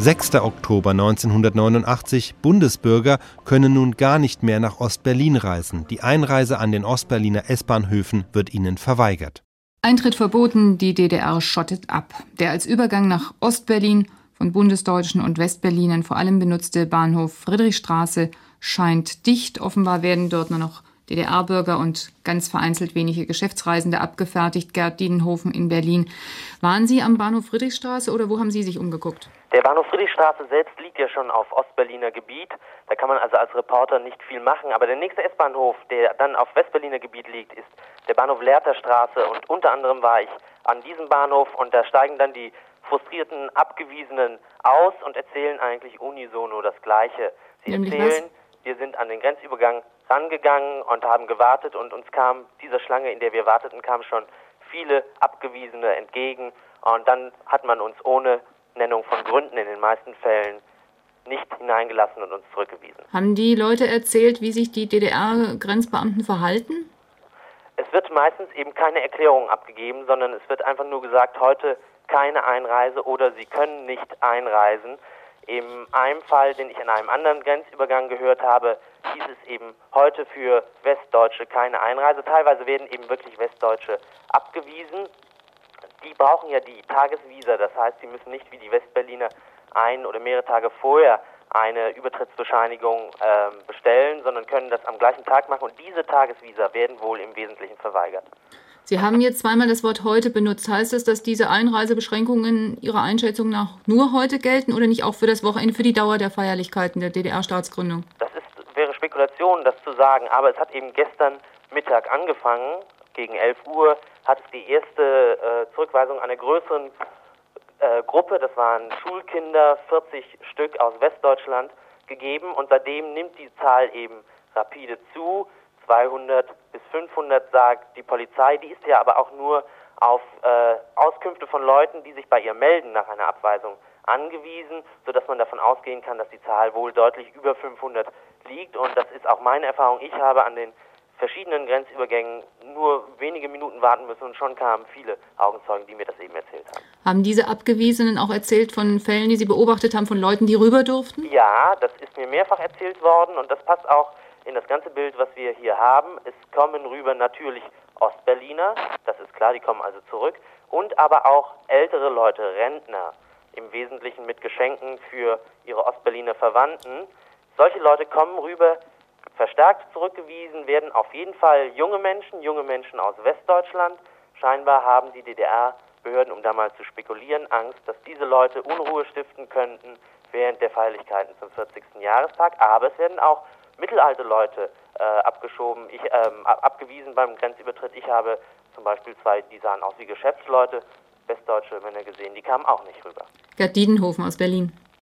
6. Oktober 1989. Bundesbürger können nun gar nicht mehr nach Ostberlin reisen. Die Einreise an den Ostberliner S-Bahnhöfen wird ihnen verweigert. Eintritt verboten, die DDR schottet ab. Der als Übergang nach Ostberlin von Bundesdeutschen und Westberlinern vor allem benutzte Bahnhof Friedrichstraße scheint dicht. Offenbar werden dort nur noch DDR-Bürger und ganz vereinzelt wenige Geschäftsreisende abgefertigt. Gerd Diedenhofen in Berlin. Waren Sie am Bahnhof Friedrichstraße oder wo haben Sie sich umgeguckt? Der Bahnhof Friedrichstraße selbst liegt ja schon auf Ostberliner Gebiet. Da kann man also als Reporter nicht viel machen. Aber der nächste S-Bahnhof, der dann auf Westberliner Gebiet liegt, ist der Bahnhof Lehrterstraße. Und unter anderem war ich an diesem Bahnhof und da steigen dann die frustrierten Abgewiesenen aus und erzählen eigentlich unisono das Gleiche. Sie Nämlich erzählen, was? Wir sind an den Grenzübergang rangegangen und haben gewartet und uns kam dieser Schlange, in der wir warteten, kamen schon viele Abgewiesene entgegen und dann hat man uns ohne Nennung von Gründen in den meisten Fällen nicht hineingelassen und uns zurückgewiesen. Haben die Leute erzählt, wie sich die DDR-Grenzbeamten verhalten? Es wird meistens eben keine Erklärung abgegeben, sondern es wird einfach nur gesagt, heute keine Einreise oder Sie können nicht einreisen. In einem Fall, den ich in einem anderen Grenzübergang gehört habe, hieß es eben heute für Westdeutsche keine Einreise. Teilweise werden eben wirklich Westdeutsche abgewiesen. Die brauchen ja die Tagesvisa, das heißt, sie müssen nicht wie die Westberliner ein oder mehrere Tage vorher eine Übertrittsbescheinigung ähm, bestellen, sondern können das am gleichen Tag machen. Und diese Tagesvisa werden wohl im Wesentlichen verweigert. Sie haben jetzt zweimal das Wort heute benutzt. Heißt das, dass diese Einreisebeschränkungen Ihrer Einschätzung nach nur heute gelten oder nicht auch für das Wochenende, für die Dauer der Feierlichkeiten der DDR-Staatsgründung? Das ist, wäre Spekulation, das zu sagen, aber es hat eben gestern Mittag angefangen. Gegen 11 Uhr hat es die erste äh, Zurückweisung einer größeren äh, Gruppe, das waren Schulkinder, 40 Stück aus Westdeutschland, gegeben und seitdem nimmt die Zahl eben rapide zu. 200 bis 500 sagt die Polizei, die ist ja aber auch nur auf äh, Auskünfte von Leuten, die sich bei ihr melden nach einer Abweisung angewiesen, sodass man davon ausgehen kann, dass die Zahl wohl deutlich über 500 liegt und das ist auch meine Erfahrung. Ich habe an den verschiedenen Grenzübergängen nur wenige Minuten warten müssen und schon kamen viele Augenzeugen, die mir das eben erzählt haben. Haben diese Abgewiesenen auch erzählt von Fällen, die Sie beobachtet haben, von Leuten, die rüber durften? Ja, das ist mir mehrfach erzählt worden und das passt auch in das ganze Bild, was wir hier haben. Es kommen rüber natürlich Ostberliner, das ist klar, die kommen also zurück, und aber auch ältere Leute, Rentner, im Wesentlichen mit Geschenken für ihre Ostberliner Verwandten. Solche Leute kommen rüber, verstärkt zurückgewiesen werden auf jeden Fall junge Menschen, junge Menschen aus Westdeutschland. Scheinbar haben die DDR-Behörden, um da mal zu spekulieren, Angst, dass diese Leute Unruhe stiften könnten während der Feierlichkeiten zum 40. Jahrestag. Aber es werden auch mittelalte Leute äh, abgeschoben, ich, ähm, abgewiesen beim Grenzübertritt. Ich habe zum Beispiel zwei, die sahen aus wie Geschäftsleute, westdeutsche Männer gesehen, die kamen auch nicht rüber. Gerd Diedenhofen aus Berlin.